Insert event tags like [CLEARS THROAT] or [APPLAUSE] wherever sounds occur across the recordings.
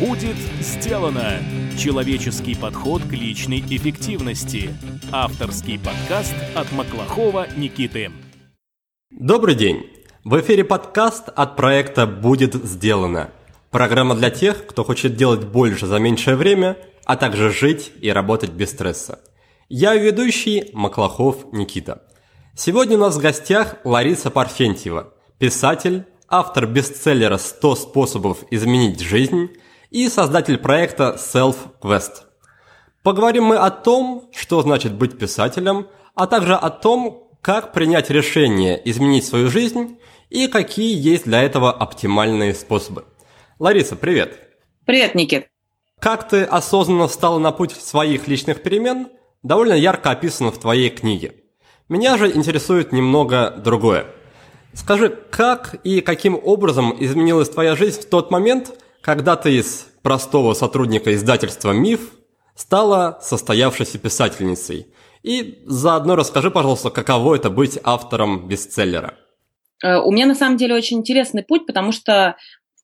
Будет сделано! Человеческий подход к личной эффективности. Авторский подкаст от Маклахова Никиты. Добрый день! В эфире подкаст от проекта «Будет сделано». Программа для тех, кто хочет делать больше за меньшее время, а также жить и работать без стресса. Я ведущий Маклахов Никита. Сегодня у нас в гостях Лариса Парфентьева, писатель, автор бестселлера «100 способов изменить жизнь» и создатель проекта Self Quest. Поговорим мы о том, что значит быть писателем, а также о том, как принять решение изменить свою жизнь и какие есть для этого оптимальные способы. Лариса, привет! Привет, Никит! Как ты осознанно встала на путь своих личных перемен, довольно ярко описано в твоей книге. Меня же интересует немного другое. Скажи, как и каким образом изменилась твоя жизнь в тот момент, когда ты из простого сотрудника издательства «Миф» стала состоявшейся писательницей. И заодно расскажи, пожалуйста, каково это быть автором бестселлера. Э, у меня на самом деле очень интересный путь, потому что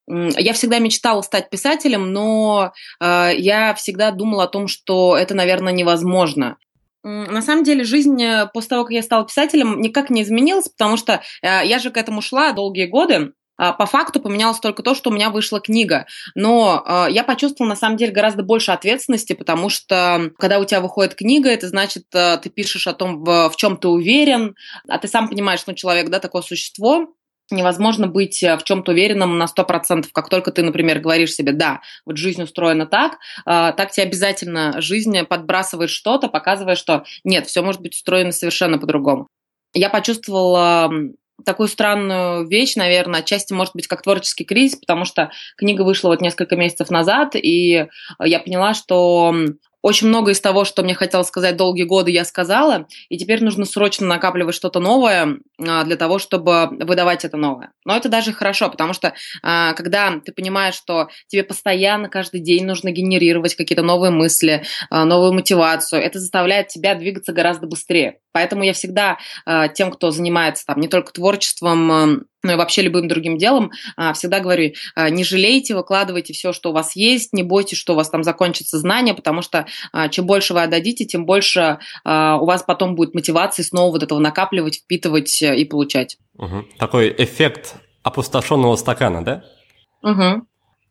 я всегда мечтала стать писателем, но э, я всегда думала о том, что это, наверное, невозможно. На самом деле жизнь э, после того, как я стала писателем, никак не изменилась, потому что я же к этому шла долгие годы. А, по факту поменялось только то, что у меня вышла книга. Но а, я почувствовала, на самом деле, гораздо больше ответственности, потому что, когда у тебя выходит книга, это значит, а, ты пишешь о том, в, чем ты уверен, а ты сам понимаешь, ну, человек, да, такое существо, невозможно быть в чем-то уверенным на 100%. Как только ты, например, говоришь себе, да, вот жизнь устроена так, так тебе обязательно жизнь подбрасывает что-то, показывая, что нет, все может быть устроено совершенно по-другому. Я почувствовала такую странную вещь, наверное, отчасти может быть как творческий кризис, потому что книга вышла вот несколько месяцев назад, и я поняла, что очень много из того, что мне хотелось сказать долгие годы, я сказала, и теперь нужно срочно накапливать что-то новое а, для того, чтобы выдавать это новое. Но это даже хорошо, потому что а, когда ты понимаешь, что тебе постоянно каждый день нужно генерировать какие-то новые мысли, а, новую мотивацию, это заставляет тебя двигаться гораздо быстрее. Поэтому я всегда тем, кто занимается там не только творчеством, ну и вообще любым другим делом, а, всегда говорю, а, не жалейте, выкладывайте все, что у вас есть, не бойтесь, что у вас там закончится знание, потому что а, чем больше вы отдадите, тем больше у вас потом будет мотивации снова вот этого накапливать, впитывать э, и получать. Угу. Такой эффект опустошенного стакана, да? Угу.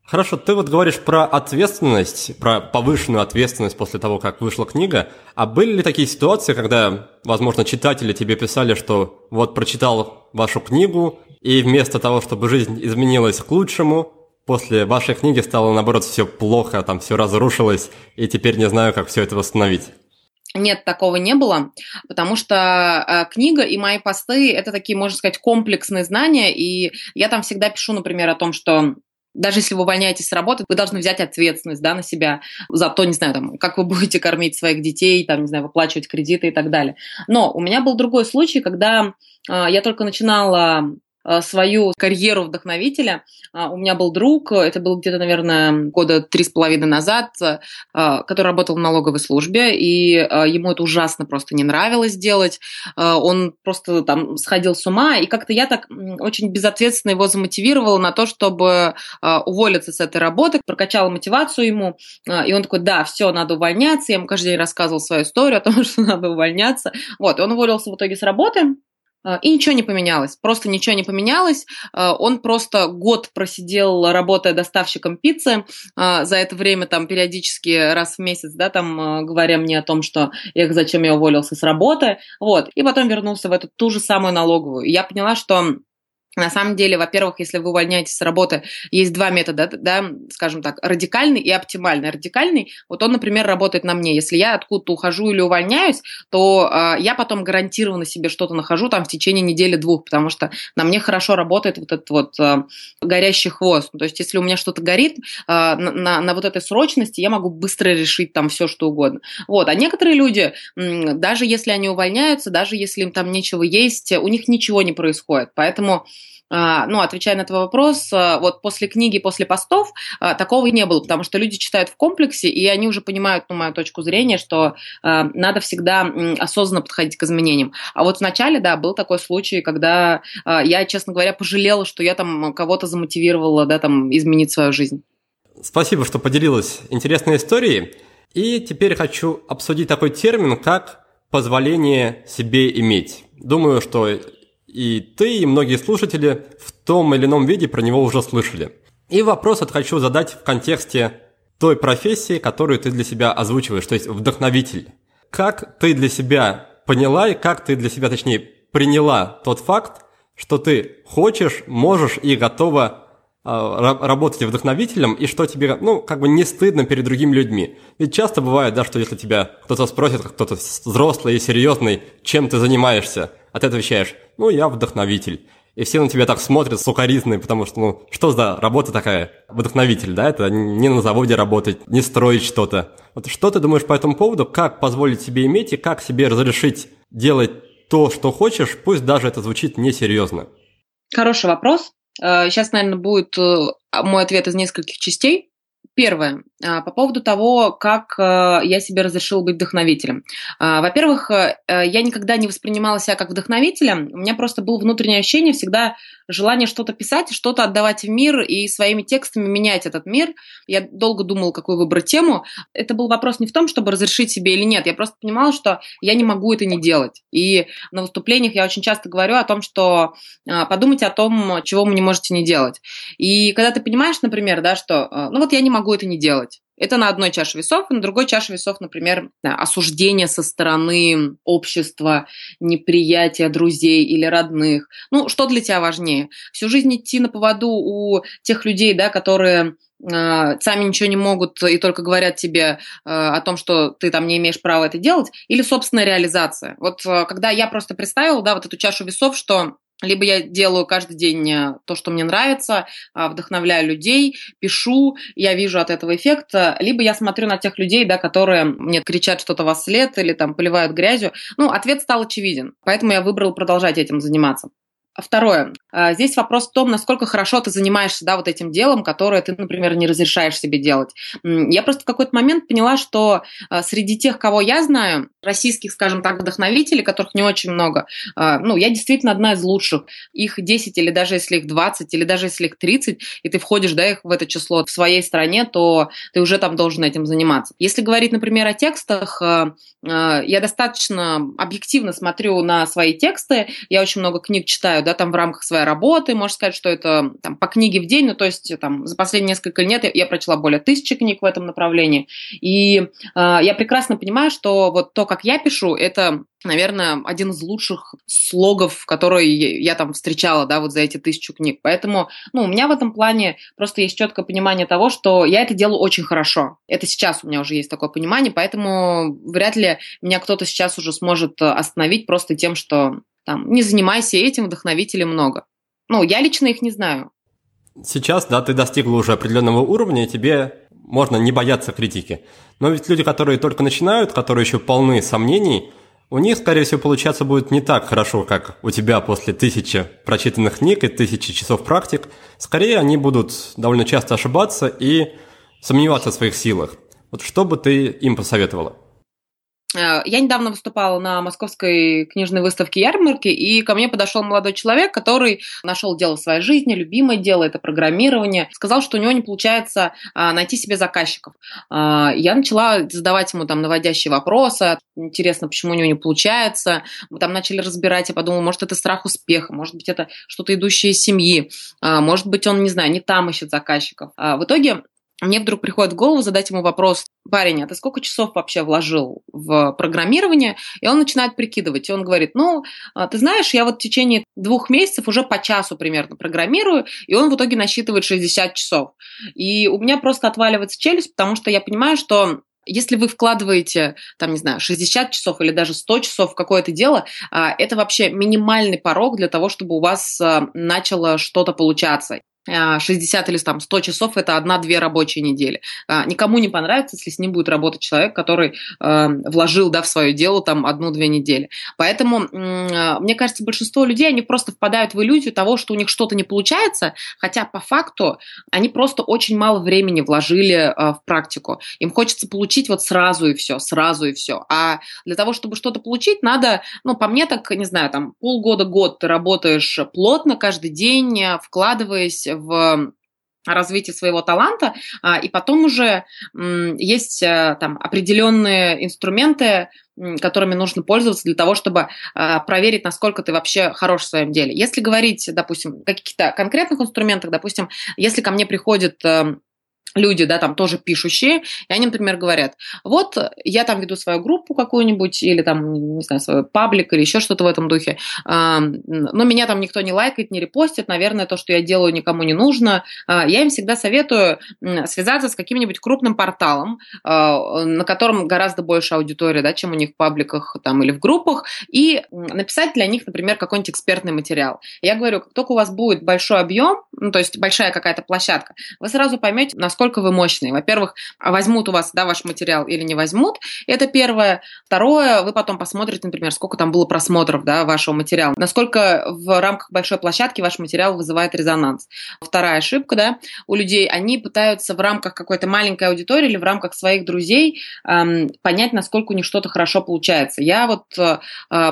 Хорошо, ты вот говоришь про ответственность, про повышенную ответственность после того, как вышла книга. А были ли такие ситуации, когда, возможно, читатели тебе писали, что вот прочитал вашу книгу, и вместо того, чтобы жизнь изменилась к лучшему, после вашей книги стало, наоборот, все плохо, там все разрушилось, и теперь не знаю, как все это восстановить? Нет, такого не было, потому что э, книга и мои посты это такие, можно сказать, комплексные знания, и я там всегда пишу, например, о том, что даже если вы увольняетесь с работы, вы должны взять ответственность да, на себя за то, не знаю, там, как вы будете кормить своих детей, там, не знаю, выплачивать кредиты и так далее. Но у меня был другой случай, когда э, я только начинала свою карьеру вдохновителя. А, у меня был друг, это был где-то, наверное, года три с половиной назад, э, который работал в налоговой службе, и э, ему это ужасно просто не нравилось делать. Он просто там сходил с ума, и как-то я так очень безответственно его замотивировала на то, чтобы уволиться с этой работы, прокачала мотивацию ему, и он такой, да, все, надо увольняться. Я ему каждый день рассказывал свою историю о том, [LAUGHS] что надо увольняться. Вот, и он уволился в итоге с работы, и ничего не поменялось, просто ничего не поменялось. А, он просто год просидел, работая доставщиком пиццы. А, за это время там периодически раз в месяц, да, там говоря мне о том, что эх, зачем я уволился с работы. Вот. И потом вернулся в эту ту же самую налоговую. И я поняла, что на самом деле, во-первых, если вы увольняетесь с работы, есть два метода, да, скажем так, радикальный и оптимальный. Радикальный, вот он, например, работает на мне. Если я откуда-то ухожу или увольняюсь, то э, я потом гарантированно себе что-то нахожу там в течение недели-двух, потому что на мне хорошо работает вот этот вот э, горящий хвост. То есть, если у меня что-то горит, э, на, на, на вот этой срочности я могу быстро решить там все, что угодно. Вот. А некоторые люди, даже если они увольняются, даже если им там нечего есть, у них ничего не происходит. Поэтому а, ну, отвечая на твой вопрос, а, вот после книги, после постов а, такого не было, потому что люди читают в комплексе, и они уже понимают, ну, мою точку зрения, что надо всегда осознанно подходить к изменениям. А вот вначале, да, был такой случай, когда я, честно говоря, пожалела, что я там кого-то замотивировала, да, там, изменить свою жизнь. Спасибо, что поделилась интересной историей. И теперь хочу обсудить такой термин, как позволение себе иметь. Думаю, что и ты, и многие слушатели в том или ином виде про него уже слышали. И вопрос этот хочу задать в контексте той профессии, которую ты для себя озвучиваешь, то есть вдохновитель. Как ты для себя поняла и как ты для себя, точнее, приняла тот факт, что ты хочешь, можешь и готова работать вдохновителем, и что тебе, ну, как бы не стыдно перед другими людьми. Ведь часто бывает, да, что если тебя кто-то спросит, кто-то взрослый и серьезный, чем ты занимаешься, а ты отвечаешь, ну, я вдохновитель. И все на тебя так смотрят сукоризные, потому что, ну, что за работа такая? Вдохновитель, да? Это не на заводе работать, не строить что-то. Вот что ты думаешь по этому поводу? Как позволить себе иметь и как себе разрешить делать то, что хочешь, пусть даже это звучит несерьезно? Хороший вопрос. Сейчас, э, наверное, будет э, мой ответ из нескольких частей. Первое. А, по поводу того, как э, я себе разрешила быть вдохновителем. А, во-первых, я никогда не воспринимала себя как вдохновителем. У меня просто было внутреннее ощущение всегда желание что-то писать, что-то отдавать в мир и своими текстами менять этот мир. Я долго думала, какую выбрать тему. Это был вопрос не в том, чтобы разрешить себе или нет. Я просто понимала, что я не могу это не делать. И на выступлениях я очень часто говорю о том, что а, подумайте о том, чего вы не можете не делать. И когда ты понимаешь, например, да, что а, ну вот я не могу это не делать, это на одной чаше весов, и на другой чаше весов, например, осуждение со стороны общества, неприятие друзей или родных. Ну, что для тебя важнее? Всю жизнь идти на поводу у тех людей, да, которые э, сами ничего не могут и только говорят тебе э, о том, что ты там не имеешь права это делать, или собственная реализация. Вот э, когда я просто представила, да, вот эту чашу весов, что либо я делаю каждый день э, то, что мне нравится, а, вдохновляю людей, пишу, я вижу от этого эффекта, либо я смотрю на тех людей, да, которые мне кричат что-то во след или там поливают грязью. Ну, ответ стал очевиден, поэтому я выбрал продолжать этим заниматься. Второе. А, здесь вопрос в том, насколько хорошо ты занимаешься да, вот этим делом, которое ты, например, не разрешаешь себе делать. Я просто в какой-то момент поняла, что а, среди тех, кого я знаю, российских, скажем так, вдохновителей, которых не очень много, а, ну, я действительно одна из лучших. Их 10 или даже если их 20, или даже если их 30, и ты входишь да, их в это число в своей стране, то ты уже там должен этим заниматься. Если говорить, например, о текстах, я достаточно объективно смотрю на свои тексты, я очень много книг читаю, да, там в рамках своей работы, можно сказать, что это там, по книге в день, ну, то есть там за последние несколько лет я, прочла более тысячи книг в этом направлении, и я прекрасно понимаю, что вот то, как я пишу, это наверное, один из лучших слогов, которые я там встречала, да, вот за эти тысячу книг. Поэтому, ну, у меня в этом плане просто есть четкое понимание того, что я это делаю очень хорошо. Это сейчас у меня уже есть такое понимание, поэтому вряд ли меня кто-то сейчас уже сможет остановить просто тем, что там, не занимайся этим, вдохновителей много. Ну, я лично их не знаю. Сейчас, да, ты достигла уже определенного уровня, и тебе можно не бояться критики. Но ведь люди, которые только начинают, которые еще полны сомнений, у них, скорее всего, получаться будет не так хорошо, как у тебя после тысячи прочитанных книг и тысячи часов практик. Скорее, они будут довольно часто ошибаться и сомневаться в своих силах. Вот что бы ты им посоветовала? Э, я недавно выступала на московской книжной выставке ярмарки, и ко мне подошел молодой человек, который нашел дело в своей жизни, любимое дело, это программирование. Сказал, что у него не получается а, найти себе заказчиков. А, я начала задавать ему там наводящие вопросы. Интересно, почему у него не получается. Мы там начали разбирать, я подумала, может, это страх успеха, может быть, это что-то идущее из семьи, а, может быть, он, не знаю, не там ищет заказчиков. В итоге мне вдруг приходит в голову задать ему вопрос, парень, а ты сколько часов вообще вложил в программирование? И он начинает прикидывать. И он говорит, ну, а, ты знаешь, я вот в течение двух месяцев уже по часу примерно программирую, и он в итоге насчитывает 60 часов. И у меня просто отваливается челюсть, потому что я понимаю, что если вы вкладываете, там, не знаю, 60 часов или даже 100 часов в какое-то дело, а, это вообще минимальный порог для того, чтобы у вас а, начало что-то получаться. 60 а, или там 100 часов – это одна-две рабочие недели. А, никому не понравится, если с ним будет работать человек, который э, вложил да, в свое дело там одну-две недели. Поэтому, э, мне кажется, большинство людей, они просто впадают в иллюзию того, что у них что-то не получается, хотя по факту они просто очень мало времени вложили э, в практику. Им хочется получить вот сразу и все, сразу и все. А для того, чтобы что-то получить, надо, ну, по мне так, не знаю, там полгода-год ты работаешь плотно каждый день, вкладываясь в развитие своего таланта, а, и потом уже есть э, там определенные инструменты, которыми нужно пользоваться для того, чтобы а, проверить, насколько ты вообще хорош в своем деле. Если говорить, допустим, о каких-то конкретных инструментах, допустим, если ко мне приходит эм, люди, да, там тоже пишущие, и они, например, говорят, вот я там веду свою группу какую-нибудь, или там, не знаю, свой паблик, или еще что-то в этом духе, но меня там никто не лайкает, не репостит, наверное, то, что я делаю, никому не нужно. А, я им всегда советую связаться с каким-нибудь крупным порталом, а, на котором гораздо больше аудитории, да, чем у них в пабликах там, или в группах, и написать для них, например, какой-нибудь экспертный материал. Я говорю, как только у вас будет большой объем, ну, то есть большая какая-то площадка, вы сразу поймете, насколько насколько вы мощные. Во-первых, возьмут у вас да, ваш материал или не возьмут. Это первое. Второе, вы потом посмотрите, например, сколько там было просмотров да, вашего материала. Насколько в рамках большой площадки ваш материал вызывает резонанс. Вторая ошибка, да, у людей, они пытаются в рамках какой-то маленькой аудитории или в рамках своих друзей эм, понять, насколько у них что-то хорошо получается. Я вот э,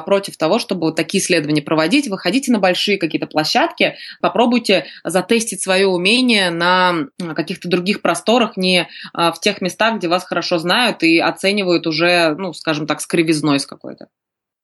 против того, чтобы вот такие исследования проводить. Выходите на большие какие-то площадки, попробуйте затестить свое умение на каких-то других других просторах, не а, в тех местах, где вас хорошо знают и оценивают уже, ну, скажем так, с кривизной с какой-то.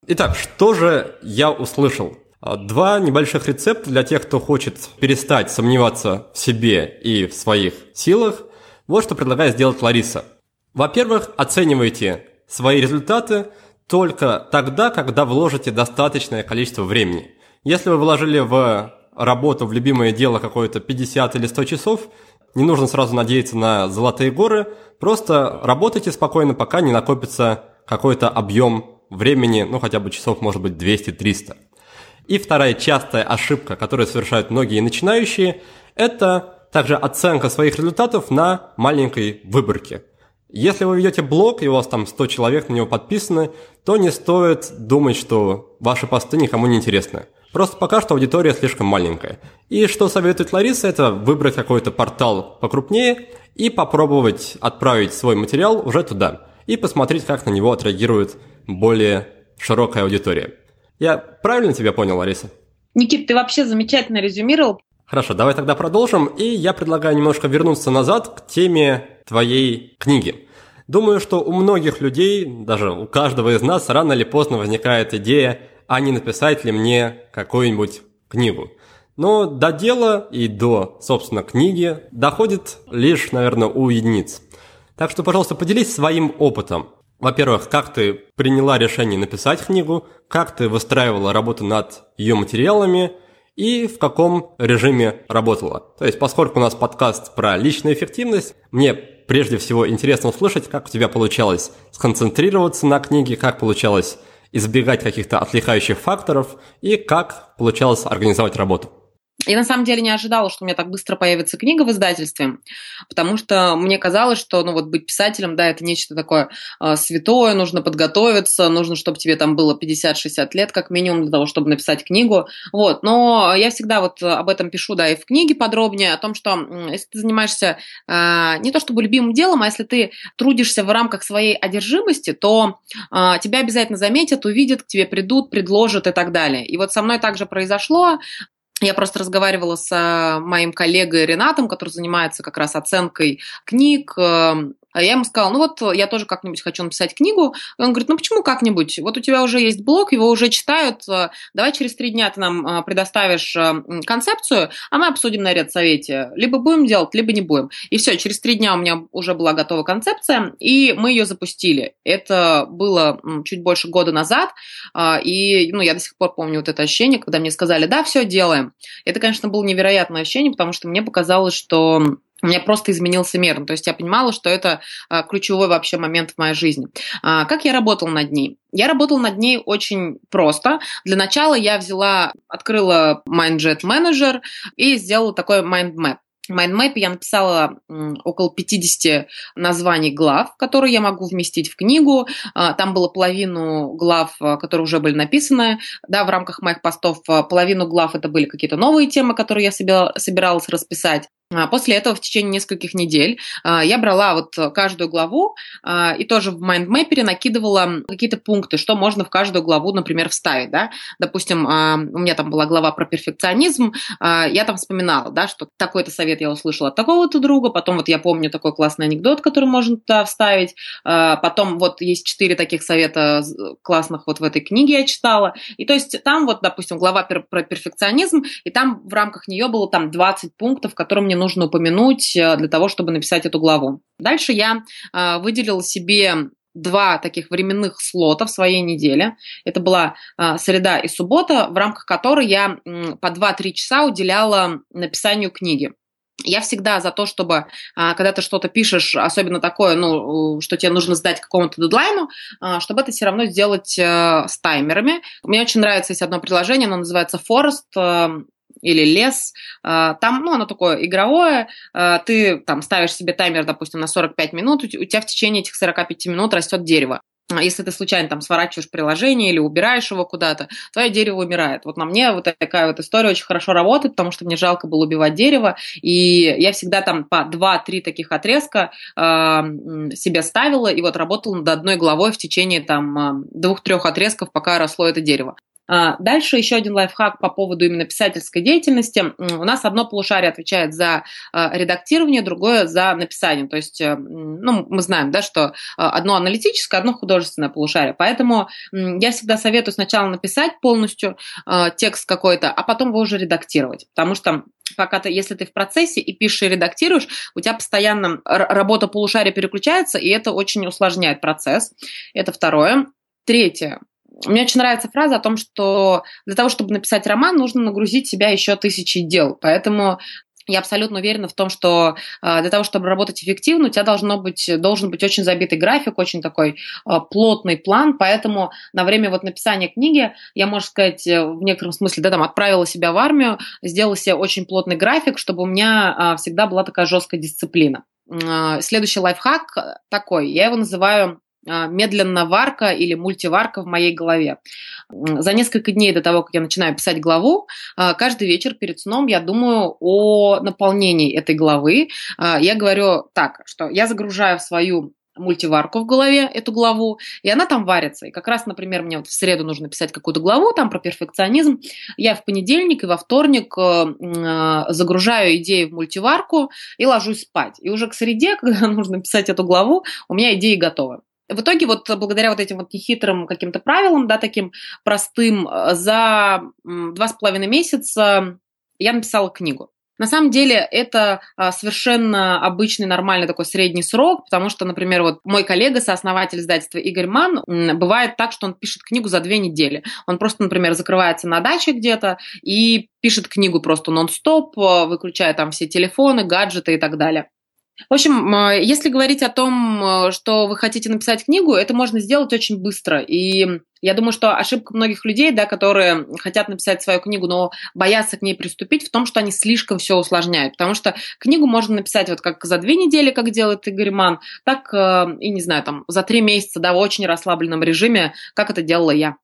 Итак, что же я услышал? А, два небольших рецепта для тех, кто хочет перестать сомневаться в себе и в своих силах. Вот что предлагает сделать Лариса. Во-первых, оценивайте свои результаты только тогда, когда вложите достаточное количество времени. Если вы вложили в работу, в любимое дело какое-то 50 или 100 часов, не нужно сразу надеяться на золотые горы, просто работайте спокойно, пока не накопится какой-то объем времени, ну хотя бы часов, может быть, 200-300. И вторая частая ошибка, которую совершают многие начинающие, это также оценка своих результатов на маленькой выборке. Если вы ведете блог, и у вас там 100 человек на него подписаны, то не стоит думать, что ваши посты никому не интересны. Просто пока что аудитория слишком маленькая. И что советует Лариса, это выбрать какой-то портал покрупнее и попробовать отправить свой материал уже туда. И посмотреть, как на него отреагирует более широкая аудитория. Я правильно тебя понял, Лариса? Никит, ты вообще замечательно резюмировал. Хорошо, давай тогда продолжим. И я предлагаю немножко вернуться назад к теме твоей книги. Думаю, что у многих людей, даже у каждого из нас, рано или поздно возникает идея а не написать ли мне какую-нибудь книгу. Но до дела и до, собственно, книги доходит лишь, наверное, у единиц. Так что, пожалуйста, поделись своим опытом. Во-первых, как ты приняла решение написать книгу, как ты выстраивала работу над ее материалами и в каком режиме работала. То есть, поскольку у нас подкаст про личную эффективность, мне прежде всего интересно услышать, как у тебя получалось сконцентрироваться на книге, как получалось избегать каких-то отвлекающих факторов и как получалось организовать работу. Я на самом деле не ожидала, что у меня так быстро появится книга в издательстве, потому что мне казалось, что ну вот быть писателем, да, это нечто такое э, святое, нужно подготовиться, нужно, чтобы тебе там было 50-60 лет как минимум для того, чтобы написать книгу. Вот, но я всегда вот об этом пишу, да, и в книге подробнее, о том, что если ты занимаешься э, не то чтобы любимым делом, а если ты трудишься в рамках своей одержимости, то э, тебя обязательно заметят, увидят, к тебе придут, предложат и так далее. И вот со мной также произошло. Я просто разговаривала с а, моим коллегой Ренатом, который занимается как раз оценкой книг, эм, я ему сказала, ну вот я тоже как-нибудь хочу написать книгу. Он говорит, ну почему как-нибудь? Вот у тебя уже есть блог, его уже читают. Э, давай через три дня ты нам э, предоставишь э, концепцию, а мы обсудим на редсовете. Либо будем делать, либо не будем. И все, через три дня у меня уже была готова концепция, и мы ее запустили. Это было чуть больше года назад, и ну, я до сих пор помню вот это ощущение, когда мне сказали, да, все, делаем. Это, конечно, было невероятное ощущение, потому что мне показалось, что у меня просто изменился мир. То есть я понимала, что это а, ключевой вообще момент в моей жизни. А, как я работала над ней? Я работала над ней очень просто. Для начала я взяла, открыла MindJet Manager и сделала такой mind map. В MindMap я написала около 50 названий глав, которые я могу вместить в книгу. А, там было половину глав, которые уже были написаны. Да, в рамках моих постов половину глав это были какие-то новые темы, которые я собиралась расписать. А, после этого в течение нескольких недель а, я брала вот каждую главу а, и тоже в майндмэпере накидывала какие-то пункты, что можно в каждую главу, например, вставить. Да? Допустим, у меня там была глава про перфекционизм, я там вспоминала, да, что такой-то совет я услышала от такого-то друга, потом вот я помню такой классный анекдот, который можно туда вставить, потом вот есть четыре таких совета классных вот в этой книге я читала, и то есть там вот, допустим, глава про перфекционизм, и там в рамках нее было там 20 пунктов, которые мне нужно упомянуть э, для того, чтобы написать эту главу. Дальше я э, выделила себе два таких временных слота в своей неделе. Это была э, среда и суббота, в рамках которой я по 2-3 часа уделяла написанию книги. Я всегда за то, чтобы, когда ты что-то пишешь, особенно такое, ну, что тебе нужно сдать какому-то дедлайну, чтобы это все равно сделать с таймерами. Мне очень нравится есть одно приложение, оно называется Forest или лес, а, там, ну, оно такое игровое, а, ты там ставишь себе таймер, допустим, на 45 минут, у тебя в течение этих 45 минут растет дерево. А если ты случайно там сворачиваешь приложение или убираешь его куда-то, твое дерево умирает. Вот на мне вот такая вот история очень хорошо работает, потому что мне жалко было убивать дерево, и я всегда там по 2-3 таких отрезка э, себе ставила, и вот работала над одной главой в течение там двух-трех отрезков, пока росло это дерево. А, дальше еще один лайфхак по поводу именно писательской деятельности. У нас одно полушарие отвечает за а, редактирование, другое за написание. То есть, э, ну, мы знаем, да, что а, одно аналитическое, одно художественное полушарие. Поэтому я всегда советую сначала написать полностью текст какой-то, а потом его уже редактировать. Потому что пока ты, если ты в процессе и пишешь и редактируешь, у тебя постоянно работа полушария переключается, и это очень усложняет процесс. Это второе. Третье. Мне очень нравится фраза о том, что для того, чтобы написать роман, нужно нагрузить себя еще тысячи дел. Поэтому я абсолютно уверена в том, что э, для того, чтобы работать эффективно, у тебя должно быть, должен быть очень забитый график, очень такой э, плотный план, поэтому на время вот написания книги я, можно сказать, э, в некотором смысле, да, там отправила себя в армию, сделала себе очень плотный график, чтобы у меня всегда была такая жесткая дисциплина. Следующий лайфхак такой, я его называю медленно варка или мультиварка в моей голове. За несколько дней до того, как я начинаю писать главу, а, каждый вечер перед сном я думаю о наполнении этой главы. А, я говорю так, что я загружаю в свою мультиварку в голове, эту главу, и она там варится. И как раз, например, мне вот в среду нужно писать какую-то главу там про перфекционизм. Я в понедельник и во вторник э, загружаю идеи в мультиварку и ложусь спать. И уже к среде, [LAUGHS] когда нужно писать эту главу, у меня идеи готовы. В итоге вот благодаря вот этим вот нехитрым каким-то правилам, да, таким простым, э, за два с половиной месяца я написала книгу. На самом деле это а, совершенно обычный, нормальный такой средний срок, потому что, например, вот мой коллега, сооснователь издательства Игорь Ман, бывает так, что он пишет книгу за две недели. Он просто, например, закрывается на даче где-то и пишет книгу просто нон-стоп, э, выключая там все телефоны, гаджеты и так далее. В общем, если говорить о том, э, что вы хотите написать книгу, это можно сделать очень быстро. И я думаю, что ошибка многих людей, да, которые хотят написать свою книгу, но боятся к ней приступить, в том, что они слишком все усложняют. Потому что книгу можно написать вот как за две недели, как делает Игорь Ман, так э, и, не знаю, там, за три месяца, да, в очень расслабленном режиме, как это делала я.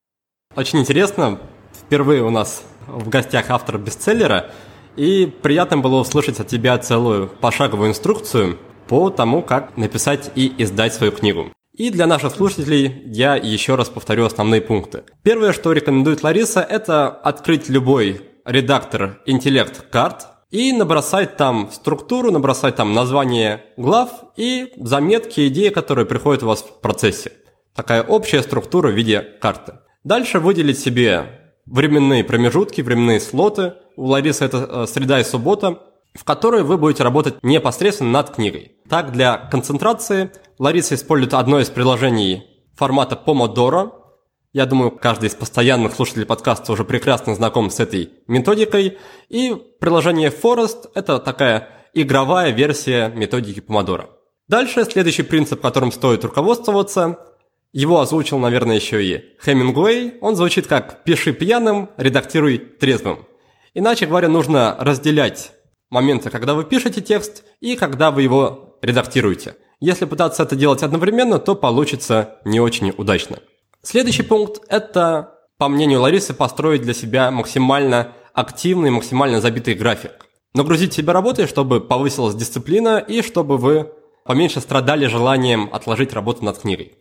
Очень интересно. Впервые у нас в гостях автор бестселлера – и приятно было услышать от тебя целую пошаговую инструкцию по тому, как написать и издать свою книгу. И для наших слушателей я еще раз повторю основные пункты. Первое, что рекомендует Лариса, это открыть любой редактор интеллект карт и набросать там структуру, набросать там название глав и заметки, идеи, которые приходят у вас в процессе. Такая общая структура в виде карты. Дальше выделить себе временные промежутки, временные слоты. У Ларисы это э, среда и суббота, в которой вы будете работать непосредственно над книгой. Так, для концентрации Лариса использует одно из приложений формата Pomodoro. Я думаю, каждый из постоянных слушателей подкаста уже прекрасно знаком с этой методикой. И приложение Forest – это такая игровая версия методики Pomodoro. Дальше следующий принцип, которым стоит руководствоваться, его озвучил, наверное, еще и Хемингуэй. Он звучит как «пиши пьяным, редактируй трезвым». Иначе говоря, нужно разделять моменты, когда вы пишете текст и когда вы его редактируете. Если пытаться это делать одновременно, то получится не очень удачно. Следующий пункт – это, по мнению Ларисы, построить для себя максимально активный, максимально забитый график. нагрузить себя работой, чтобы повысилась дисциплина и чтобы вы поменьше страдали желанием отложить работу над книгой.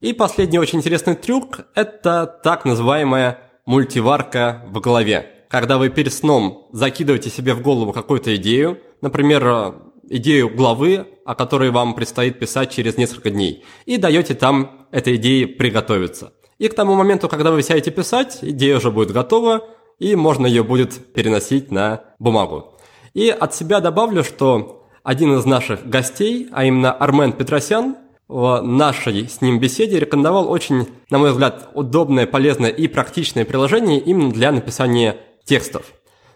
И последний очень интересный трюк – это так называемая мультиварка в голове. Когда вы перед сном закидываете себе в голову какую-то идею, например, идею главы, о которой вам предстоит писать через несколько дней, и даете там этой идее приготовиться. И к тому моменту, когда вы сядете писать, идея уже будет готова, и можно ее будет переносить на бумагу. И от себя добавлю, что один из наших гостей, а именно Армен Петросян, в нашей с ним беседе рекомендовал очень, на мой взгляд, удобное, полезное и практичное приложение именно для написания текстов.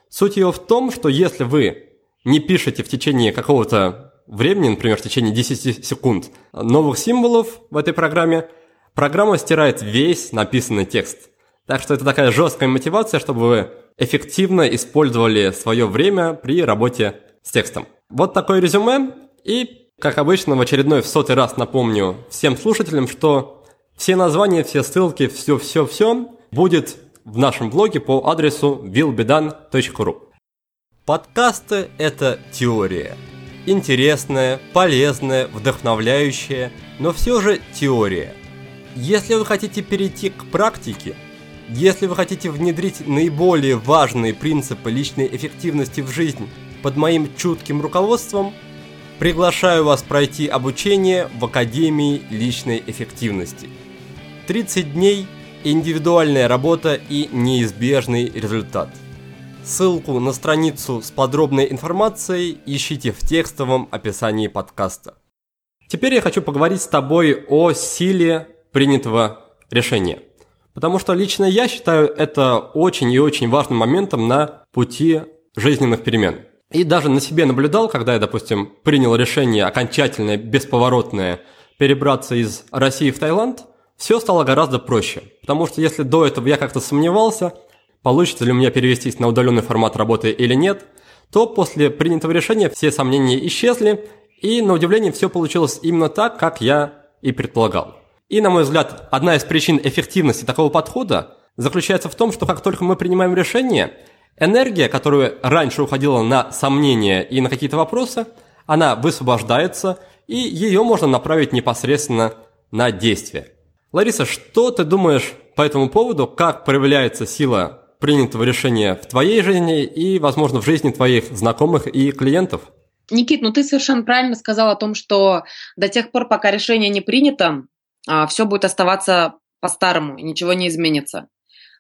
Суть его в том, что если вы не пишете в течение какого-то времени, например, в течение 10 секунд, новых символов в этой программе, программа стирает весь написанный текст. Так что это такая жесткая мотивация, чтобы вы эффективно использовали свое время при работе с текстом. Вот такое резюме. И, как обычно, в очередной в сотый раз напомню всем слушателям, что все названия, все ссылки, все-все-все будет в нашем блоге по адресу willbedan.ru. Подкасты – это теория. Интересная, полезная, вдохновляющая, но все же теория. Если вы хотите перейти к практике, если вы хотите внедрить наиболее важные принципы личной эффективности в жизнь под моим чутким руководством, приглашаю вас пройти обучение в Академии личной эффективности. 30 дней – индивидуальная работа и неизбежный результат. Ссылку на страницу с подробной информацией ищите в текстовом описании подкаста. Теперь я хочу поговорить с тобой о силе принятого решения. Потому что лично я считаю это очень и очень важным моментом на пути жизненных перемен. И даже на себе наблюдал, когда я, допустим, принял решение окончательное, бесповоротное перебраться из России в Таиланд – все стало гораздо проще. Потому что если до этого я как-то сомневался, получится ли у меня перевестись на удаленный формат работы или нет, то после принятого решения все сомнения исчезли, и на удивление все получилось именно так, как я и предполагал. И, на мой взгляд, одна из причин эффективности такого подхода заключается в том, что как только мы принимаем решение, энергия, которая раньше уходила на сомнения и на какие-то вопросы, она высвобождается, и ее можно направить непосредственно на действие. Лариса, что ты думаешь по этому поводу, как проявляется сила принятого решения в твоей жизни и, возможно, в жизни твоих знакомых и клиентов? Никит, ну ты совершенно правильно сказал о том, что до тех пор, пока решение не принято, а, все будет оставаться по-старому, ничего не изменится.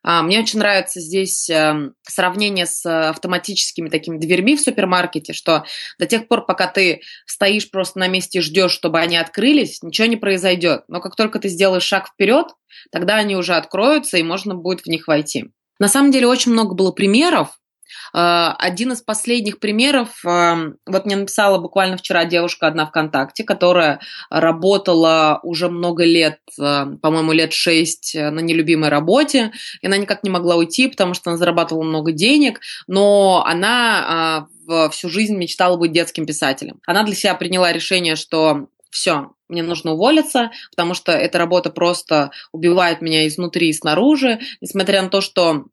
А, мне очень нравится здесь эм, сравнение с автоматическими такими дверьми в супермаркете, что до тех пор, пока ты стоишь просто на месте и ждешь, чтобы они открылись, ничего не произойдет. Но как только ты сделаешь шаг вперед, тогда они уже откроются, и можно будет в них войти. На самом деле очень много было примеров, Э, один из последних примеров, э, вот мне написала буквально вчера девушка одна ВКонтакте, которая работала уже много лет, э, по-моему, лет шесть на нелюбимой работе, и она никак не могла уйти, потому что она зарабатывала много денег, но она всю жизнь мечтала быть детским писателем. Она для себя приняла решение, что все, мне нужно уволиться, потому что эта работа просто убивает меня изнутри и снаружи, несмотря на то, что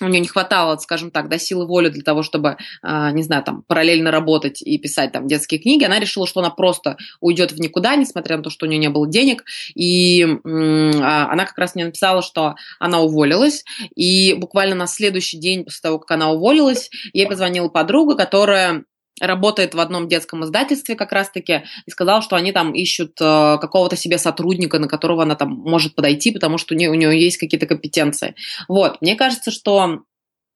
у нее не хватало, скажем так, да, силы воли для того, чтобы, э, не знаю, там, параллельно работать и писать там детские книги, она решила, что она просто уйдет в никуда, несмотря на то, что у нее не было денег, и э, она как раз мне написала, что она уволилась, и буквально на следующий день после того, как она уволилась, ей позвонила подруга, которая работает в одном детском издательстве как раз-таки и сказал, что они там ищут э, какого-то себе сотрудника, на которого она там может подойти, потому что у нее, у нее есть какие-то компетенции. Вот, мне кажется, что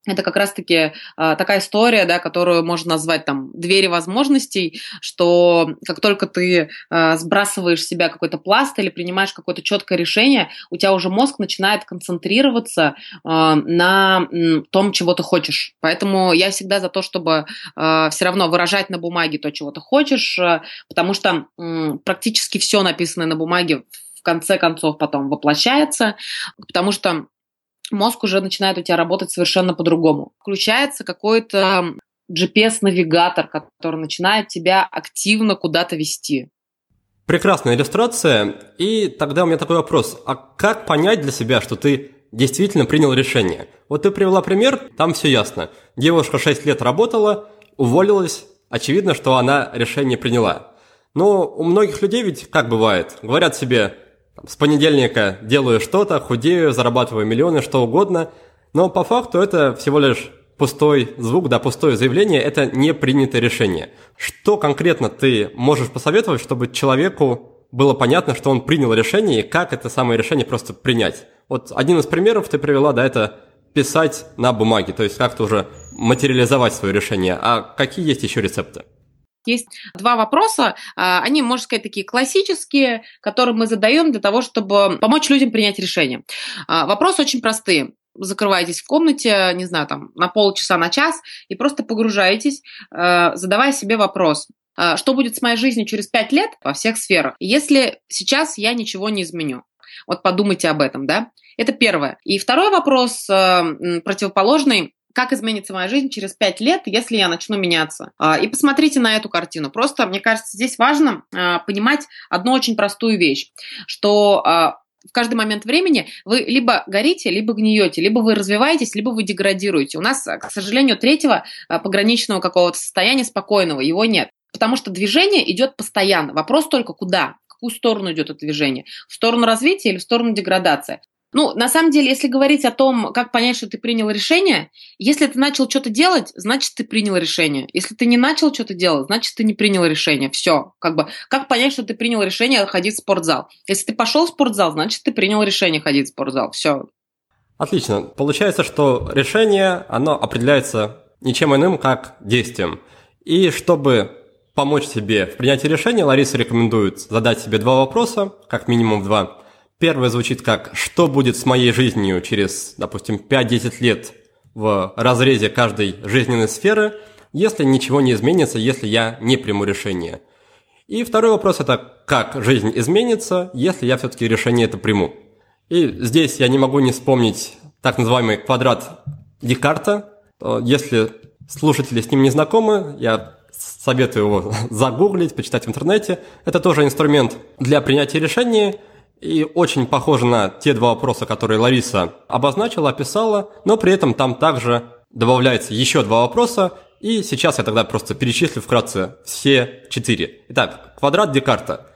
это как раз-таки э, такая история, да, которую можно назвать там двери возможностей, что как только ты э, сбрасываешь с себя какой-то пласт или принимаешь какое-то четкое решение, у тебя уже мозг начинает концентрироваться э, на том, чего ты хочешь. Поэтому я всегда за то, чтобы все равно выражать на бумаге то, чего ты хочешь, потому что практически все написанное на бумаге в конце концов потом воплощается, потому что мозг уже начинает у тебя работать совершенно по-другому. Включается какой-то GPS-навигатор, который начинает тебя активно куда-то вести. Прекрасная иллюстрация. И тогда у меня такой вопрос. А как понять для себя, что ты действительно принял решение? Вот ты привела пример, там все ясно. Девушка 6 лет работала, уволилась, очевидно, что она решение приняла. Но у многих людей ведь как бывает? Говорят себе, с понедельника делаю что-то, худею, зарабатываю миллионы, что угодно, но по факту это всего лишь пустой звук, да, пустое заявление – это не принятое решение. Что конкретно ты можешь посоветовать, чтобы человеку было понятно, что он принял решение, и как это самое решение просто принять? Вот один из примеров ты привела, да, это писать на бумаге, то есть как-то уже материализовать свое решение. А какие есть еще рецепты? Есть два вопроса, а, они, можно сказать, такие классические, которые мы задаем для того, чтобы помочь людям принять решение. А, вопросы очень простые закрываетесь в комнате, не знаю, там, на полчаса, на час, и просто погружаетесь, а, задавая себе вопрос, что будет с моей жизнью через пять лет во всех сферах, если сейчас я ничего не изменю. Вот подумайте об этом, да? Это первое. И второй вопрос, противоположный, как изменится моя жизнь через пять лет, если я начну меняться. А, и посмотрите на эту картину. Просто, мне кажется, здесь важно а, понимать одну очень простую вещь, что а, в каждый момент времени вы либо горите, либо гниете, либо вы развиваетесь, либо вы деградируете. У нас, к сожалению, третьего пограничного какого-то состояния спокойного, его нет. Потому что движение идет постоянно. Вопрос только куда, в какую сторону идет это движение? В сторону развития или в сторону деградации? Ну, на самом деле, если говорить о том, как понять, что ты принял решение, если ты начал что-то делать, значит, ты принял решение. Если ты не начал что-то делать, значит, ты не принял решение. Все. Как бы, как понять, что ты принял решение ходить в спортзал? Если ты пошел в спортзал, значит, ты принял решение ходить в спортзал. Все. Отлично. Получается, что решение, оно определяется ничем иным, как действием. И чтобы помочь себе в принятии решения, Лариса рекомендует задать себе два вопроса, как минимум два. Первое звучит как «Что будет с моей жизнью через, допустим, 5-10 лет в разрезе каждой жизненной сферы, если ничего не изменится, если я не приму решение?» И второй вопрос – это «Как жизнь изменится, если я все-таки решение это приму?» И здесь я не могу не вспомнить так называемый квадрат Декарта. Если слушатели с ним не знакомы, я советую его [LAUGHS] загуглить, почитать в интернете. Это тоже инструмент для принятия решения – и очень похоже на те два вопроса, которые Лариса обозначила, описала, но при этом там также добавляется еще два вопроса, и сейчас я тогда просто перечислю вкратце все четыре. Итак, квадрат Декарта.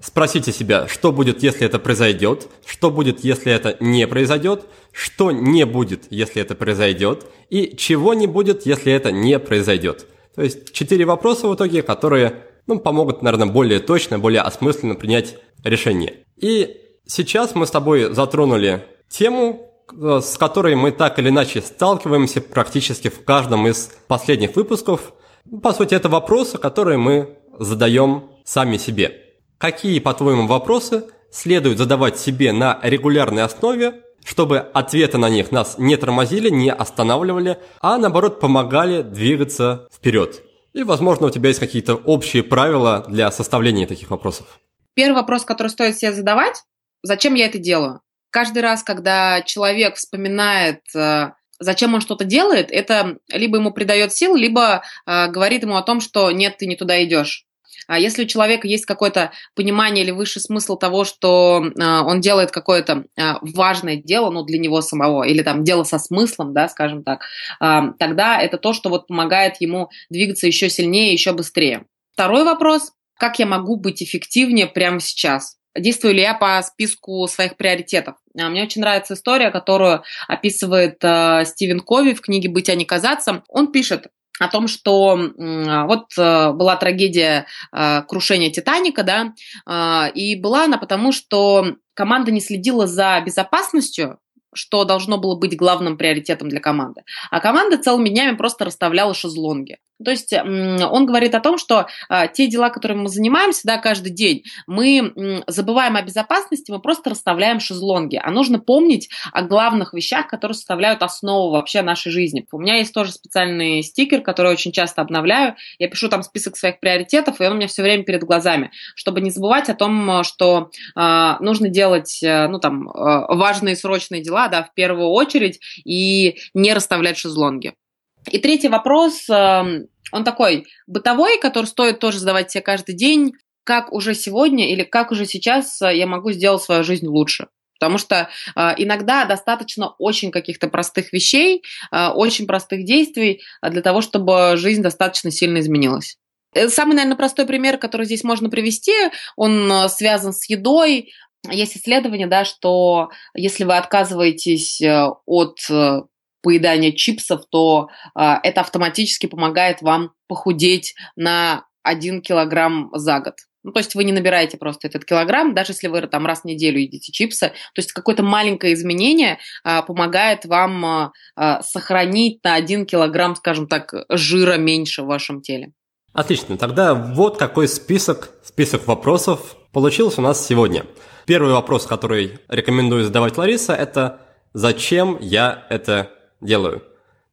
Спросите себя, что будет, если это произойдет, что будет, если это не произойдет, что не будет, если это произойдет, и чего не будет, если это не произойдет. То есть четыре вопроса в итоге, которые ну, помогут, наверное, более точно, более осмысленно принять решение. И сейчас мы с тобой затронули тему, э, с которой мы так или иначе сталкиваемся практически в каждом из последних выпусков. По сути, это вопросы, которые мы задаем сами себе. Какие, по-твоему, вопросы следует задавать себе на регулярной основе, чтобы ответы на них нас не тормозили, не останавливали, а наоборот помогали двигаться вперед? И, возможно, у тебя есть какие-то общие правила для составления таких вопросов. Первый вопрос, который стоит себе задавать, зачем я это делаю? Каждый раз, когда человек вспоминает, э, зачем он что-то делает, это либо ему придает сил, либо э, говорит ему о том, что нет, ты не туда идешь. А если у человека есть какое-то понимание или высший смысл того, что э, он делает какое-то э, важное дело, ну, для него самого, или там дело со смыслом, да, скажем так, э, тогда это то, что вот помогает ему двигаться еще сильнее, еще быстрее. Второй вопрос, как я могу быть эффективнее прямо сейчас? Действую ли я по списку своих приоритетов? Мне очень нравится история, которую описывает э, Стивен Кови в книге «Быть, а не казаться». Он пишет, о том, что вот э, была трагедия э, крушения Титаника, да, э, и была она потому, что команда не следила за безопасностью что должно было быть главным приоритетом для команды. А команда целыми днями просто расставляла шезлонги. То есть он говорит о том, что а, те дела, которыми мы занимаемся да, каждый день, мы забываем о безопасности, мы просто расставляем шезлонги. А нужно помнить о главных вещах, которые составляют основу вообще нашей жизни. У меня есть тоже специальный стикер, который очень часто обновляю. Я пишу там список своих приоритетов, и он у меня все время перед глазами, чтобы не забывать о том, что э, нужно делать э, ну, там, э, важные срочные дела да, в первую очередь и не расставлять шезлонги. И третий вопрос, эм, он такой бытовой, который стоит тоже задавать себе каждый день, как уже сегодня или как уже сейчас э, я могу сделать свою жизнь лучше. Потому что э, иногда достаточно очень каких-то простых вещей, э, очень простых действий для того, чтобы жизнь достаточно сильно изменилась. Э, самый, наверное, простой пример, который здесь можно привести, он э, связан с едой. Есть исследование, да, что если вы отказываетесь э, от поедания чипсов, то это автоматически помогает вам похудеть на 1 килограмм за год. Ну, то есть вы не набираете просто этот килограмм, даже если вы там раз в неделю едите чипсы. То есть какое-то маленькое изменение а, помогает вам а, сохранить на один килограмм, скажем так, жира меньше в вашем теле. Отлично, тогда вот какой список, список вопросов получился у нас сегодня. Первый вопрос, который рекомендую задавать Лариса, это «Зачем я это делаю?»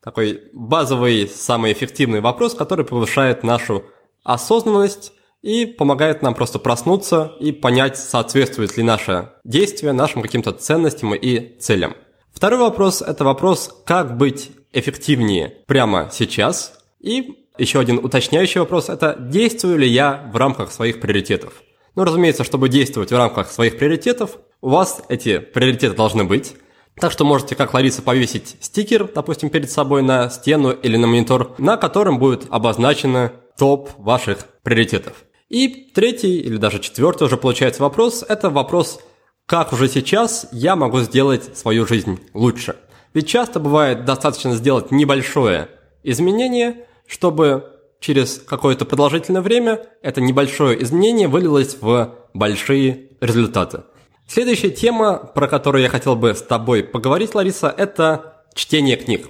Такой базовый, самый эффективный вопрос, который повышает нашу осознанность и помогает нам просто проснуться и понять, соответствует ли наше действие нашим каким-то ценностям и целям. Второй вопрос – это вопрос, как быть эффективнее прямо сейчас и еще один уточняющий вопрос – это действую ли я в рамках своих приоритетов? Ну, разумеется, чтобы действовать в рамках своих приоритетов, у вас эти приоритеты должны быть. Так что можете, как Лариса, повесить стикер, допустим, перед собой на стену или на монитор, на котором будет обозначено топ ваших приоритетов. И третий или даже четвертый уже получается вопрос – это вопрос, как уже сейчас я могу сделать свою жизнь лучше. Ведь часто бывает достаточно сделать небольшое изменение – чтобы через какое-то продолжительное время это небольшое изменение вылилось в большие результаты. Следующая тема, про которую я хотел бы с тобой поговорить, Лариса, это чтение книг.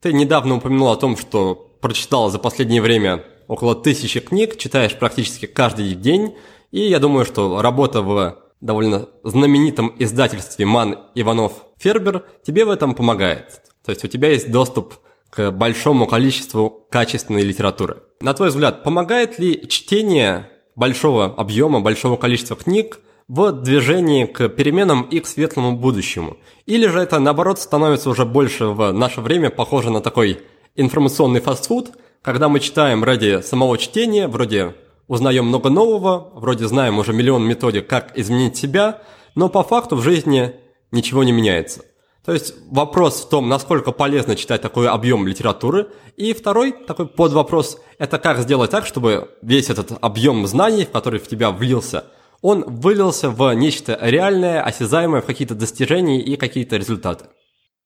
Ты недавно упомянула о том, что прочитала за последнее время около тысячи книг, читаешь практически каждый день, и я думаю, что работа в довольно знаменитом издательстве «Ман Иванов Фербер» тебе в этом помогает. То есть у тебя есть доступ к большому количеству качественной литературы. На твой взгляд, помогает ли чтение большого объема, большого количества книг в движении к переменам и к светлому будущему? Или же это, наоборот, становится уже больше в наше время похоже на такой информационный фастфуд, когда мы читаем ради самого чтения, вроде узнаем много нового, вроде знаем уже миллион методик, как изменить себя, но по факту в жизни ничего не меняется. То есть вопрос в том, насколько полезно читать такой объем литературы. И второй такой подвопрос – это как сделать так, чтобы весь этот объем знаний, в который в тебя влился, он вылился в нечто реальное, осязаемое, в какие-то достижения и какие-то результаты.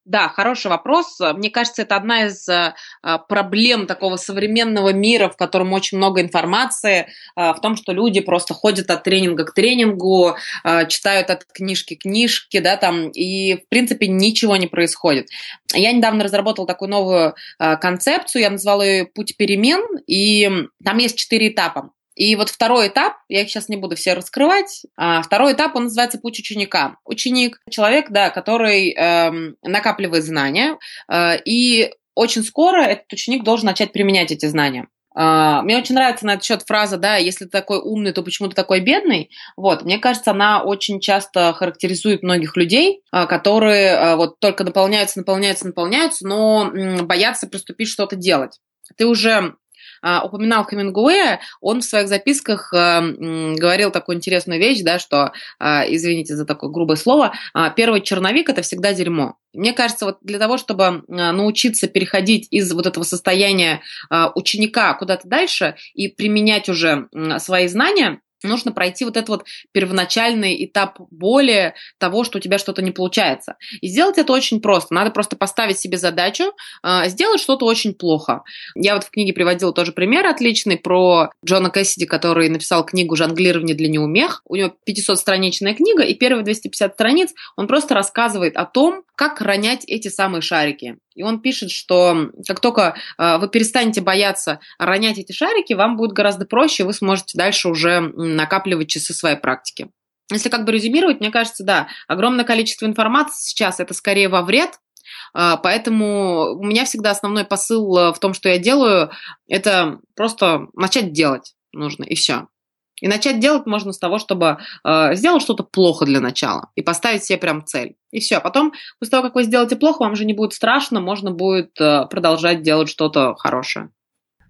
Да, хороший вопрос. Мне кажется, это одна из а, проблем такого современного мира, в котором очень много информации, а, в том, что люди просто ходят от тренинга к тренингу, а, читают от книжки к книжке, да, там, и, в принципе, ничего не происходит. Я недавно разработала такую новую концепцию, я назвала ее «Путь перемен», и там есть четыре этапа. И вот второй этап, я их сейчас не буду все раскрывать, а второй этап, он называется путь ученика. Ученик, человек, да, который э, накапливает знания, э, и очень скоро этот ученик должен начать применять эти знания. Uh, мне очень нравится на этот счет фраза, да, если ты такой умный, то почему ты такой бедный? Вот, мне кажется, она очень часто характеризует многих людей, uh, которые uh, вот только наполняются, наполняются, наполняются, но боятся приступить что-то делать. Ты уже упоминал Хемингуэя, он в своих записках а, говорил такую интересную вещь, да, что, а, извините за такое грубое слово, а, первый черновик – это всегда дерьмо. Мне кажется, вот для того, чтобы а, научиться переходить из вот этого состояния а, ученика куда-то дальше и применять уже свои знания, нужно пройти вот этот вот первоначальный этап боли того, что у тебя что-то не получается. И сделать это очень просто. Надо просто поставить себе задачу, э, сделать что-то очень плохо. Я вот в книге приводила тоже пример отличный про Джона Кэссиди, который написал книгу «Жонглирование для неумех». У него 500-страничная книга, и первые 250 страниц он просто рассказывает о том, как ронять эти самые шарики. И он пишет, что как только э, вы перестанете бояться ронять эти шарики, вам будет гораздо проще, вы сможете дальше уже накапливать часы своей практики. Если как бы резюмировать, мне кажется, да, огромное количество информации сейчас это скорее во вред, э, поэтому у меня всегда основной посыл э, в том, что я делаю, это просто начать делать нужно, и все. И начать делать можно с того, чтобы э, сделать что-то плохо для начала и поставить себе прям цель. И все. А потом, после того, как вы сделаете плохо, вам же не будет страшно, можно будет э, продолжать делать что-то хорошее.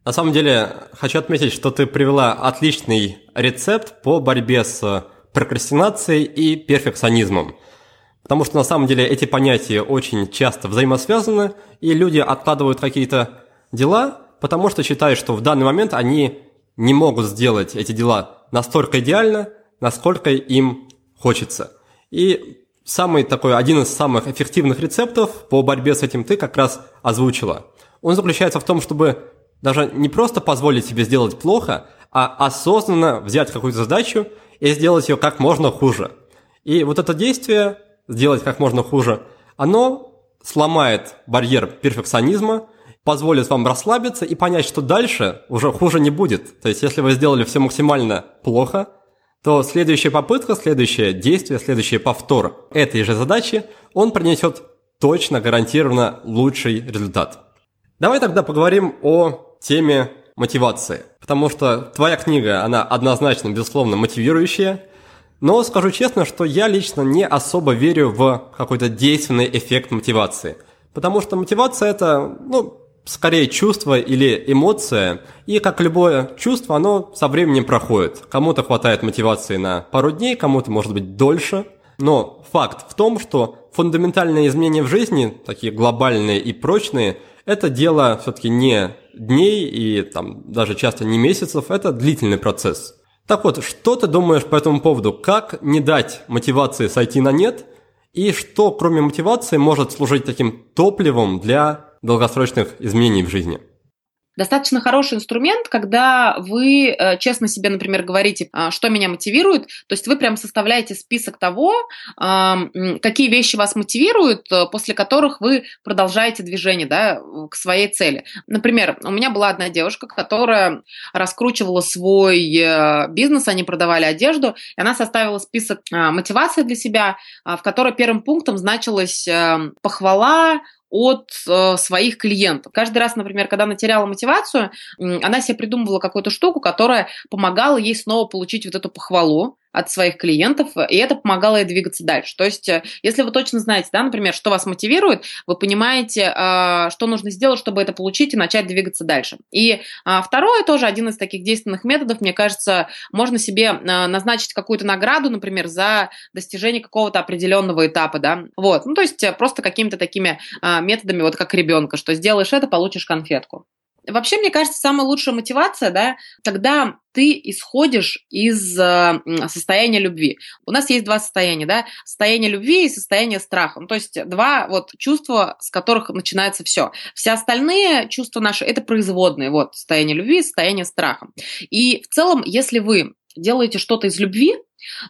На самом деле, хочу отметить, что ты привела отличный рецепт по борьбе с прокрастинацией и перфекционизмом. Потому что на самом деле эти понятия очень часто взаимосвязаны, и люди откладывают какие-то дела, потому что считают, что в данный момент они не могут сделать эти дела настолько идеально, насколько им хочется. И самый такой, один из самых эффективных рецептов по борьбе с этим ты как раз озвучила. Он заключается в том, чтобы даже не просто позволить себе сделать плохо, а осознанно взять какую-то задачу и сделать ее как можно хуже. И вот это действие, сделать как можно хуже, оно сломает барьер перфекционизма, позволит вам расслабиться и понять, что дальше уже хуже не будет. То есть, если вы сделали все максимально плохо, то следующая попытка, следующее действие, следующий повтор этой же задачи, он принесет точно, гарантированно лучший результат. Давай тогда поговорим о теме мотивации. Потому что твоя книга, она однозначно, безусловно, мотивирующая. Но скажу честно, что я лично не особо верю в какой-то действенный эффект мотивации. Потому что мотивация это, ну, скорее чувство или эмоция, и как любое чувство, оно со временем проходит. Кому-то хватает мотивации на пару дней, кому-то может быть дольше. Но факт в том, что фундаментальные изменения в жизни, такие глобальные и прочные, это дело все-таки не дней и там даже часто не месяцев, это длительный процесс. Так вот, что ты думаешь по этому поводу? Как не дать мотивации сойти на нет? И что, кроме мотивации, может служить таким топливом для долгосрочных изменений в жизни? Достаточно хороший инструмент, когда вы э, честно себе, например, говорите, а, что меня мотивирует, то есть вы прям составляете список того, какие вещи вас мотивируют, э, после которых вы продолжаете движение да, к своей цели. Например, у меня была одна девушка, которая раскручивала свой э, бизнес, они продавали одежду, и она составила список а, мотивации для себя, а, в которой первым пунктом значилась похвала, от э, своих клиентов. Каждый раз, например, когда она теряла мотивацию, она себе придумывала какую-то штуку, которая помогала ей снова получить вот эту похвалу, от своих клиентов, и это помогало ей двигаться дальше. То есть, э, если вы точно знаете, да, например, что вас мотивирует, вы понимаете, а, что нужно сделать, чтобы это получить и начать двигаться дальше. И а, второе, тоже один из таких действенных методов, мне кажется, можно себе а, назначить какую-то награду, например, за достижение какого-то определенного этапа, да, вот, ну, то есть э, просто какими-то такими методами, вот как ребенка, что сделаешь это, получишь конфетку. Вообще, мне кажется, самая лучшая мотивация, да, когда ты исходишь из э, состояния любви. У нас есть два состояния, да, состояние любви и состояние страха. Ну, то есть два вот чувства, с которых начинается все. Все остальные чувства наши это производные, вот состояние любви состояние страха. И в целом, если вы делаете что-то из любви,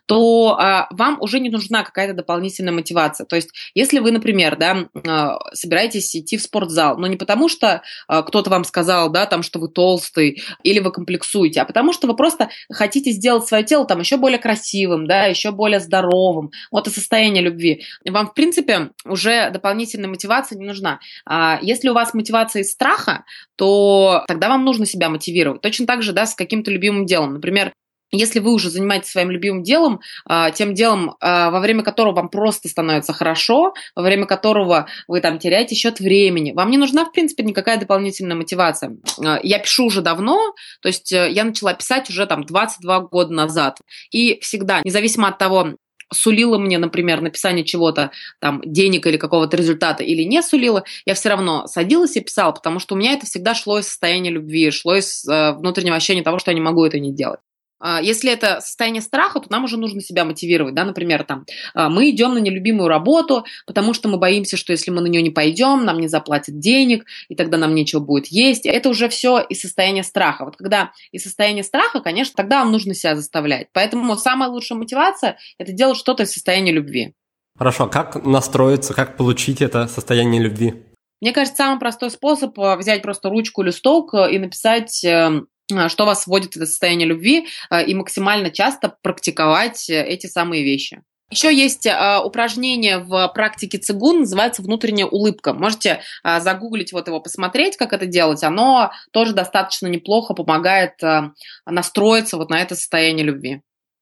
то а, вам уже не нужна какая-то дополнительная мотивация. То есть, если вы, например, да, а, собираетесь идти в спортзал, но не потому, что а, кто-то вам сказал, да, там, что вы толстый, или вы комплексуете, а потому что вы просто хотите сделать свое тело там еще более красивым, да, еще более здоровым. Вот это состояние любви. Вам, в принципе, уже дополнительная мотивация не нужна. А если у вас мотивация из страха, то тогда вам нужно себя мотивировать. Точно так же, да, с каким-то любимым делом. Например, если вы уже занимаетесь своим любимым делом, а, тем делом, а, во время которого вам просто становится хорошо, во время которого вы там теряете счет времени, вам не нужна, в принципе, никакая дополнительная мотивация. А, я пишу уже давно, то есть э, я начала писать уже там 22 года назад. И всегда, независимо от того, сулила мне, например, написание чего-то, там, денег или какого-то результата, или не сулила, я все равно садилась и писала, потому что у меня это всегда шло из состояния любви, шло из э, внутреннего ощущения того, что я не могу это не делать. А, если это состояние страха, то нам уже нужно себя мотивировать, да, например, там, а, мы идем на нелюбимую работу, потому что мы боимся, что если мы на нее не пойдем, нам не заплатят денег, и тогда нам нечего будет есть. Это уже все из состояния страха. Вот когда из состояния страха, конечно, тогда вам нужно себя заставлять. Поэтому самая лучшая мотивация – это делать что-то из состояния любви. Хорошо, как настроиться, как получить это состояние любви? Мне кажется, самый простой способ э, взять просто ручку, листок и написать эм, а, что вас вводит в это состояние любви, а, и максимально часто практиковать э, эти самые вещи. Еще есть э, упражнение в практике цигун, называется внутренняя улыбка. Можете э, загуглить вот его, посмотреть, как это делать. Оно тоже достаточно неплохо помогает э, настроиться вот на это состояние любви.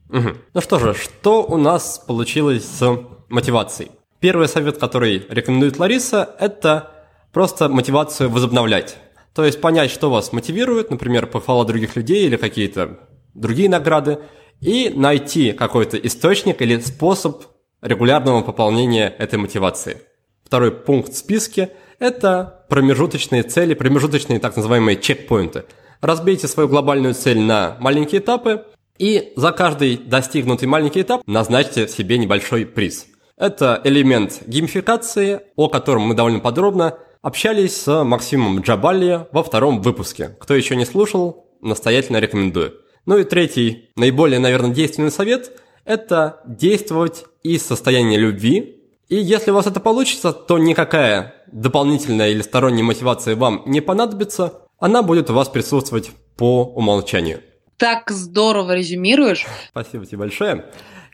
Угу. Ну что же, что у нас получилось с мотивацией? Первый совет, который рекомендует Лариса, это просто мотивацию возобновлять. То есть понять, что вас мотивирует, например, похвала других людей или какие-то другие награды, и найти какой-то источник или способ регулярного пополнения этой мотивации. Второй пункт в списке – это промежуточные цели, промежуточные так называемые чекпоинты. Разбейте свою глобальную цель на маленькие этапы и за каждый достигнутый маленький этап назначьте себе небольшой приз. Это элемент геймификации, о котором мы довольно подробно общались с Максимом Джабали во втором выпуске. Кто еще не слушал, настоятельно рекомендую. Ну и третий, наиболее, наверное, действенный совет – это действовать из состояния любви. И если у вас это получится, то никакая дополнительная или сторонняя мотивация вам не понадобится, она будет у вас присутствовать по умолчанию. Так здорово резюмируешь. Спасибо тебе большое.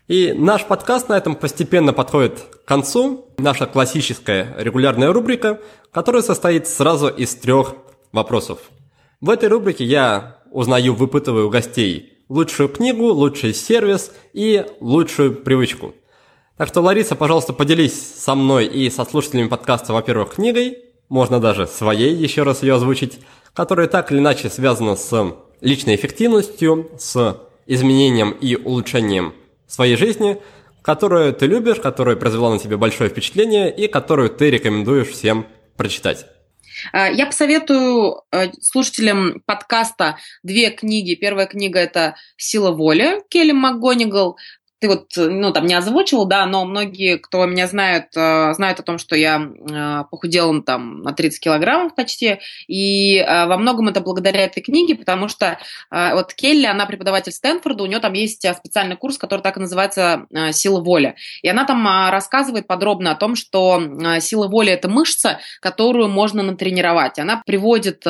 И наш подкаст на этом постепенно подходит к концу. Наша классическая регулярная рубрика, которая состоит сразу из трех вопросов. В этой рубрике я узнаю, выпытываю у гостей лучшую книгу, лучший сервис и лучшую привычку. Так что, Лариса, пожалуйста, поделись со мной и со слушателями подкаста, во-первых, книгой, можно даже своей еще раз ее озвучить, которая так или иначе связана с личной эффективностью, с изменением и улучшением своей жизни, которую ты любишь, которая произвела на тебя большое впечатление и которую ты рекомендуешь всем прочитать. А, я посоветую э, слушателям подкаста две книги. Первая книга – это «Сила воли» Келли МакГонигал ты вот, ну, там, не озвучивал, да, но многие, кто меня знают, э, знают о том, что я э, похудела там на 30 килограммов почти, и э, во многом это благодаря этой книге, потому что вот Келли, она преподаватель Стэнфорда, у нее там есть специальный курс, который так и называется «Сила воли», и она там рассказывает подробно о том, что сила воли – это мышца, которую можно натренировать. Она приводит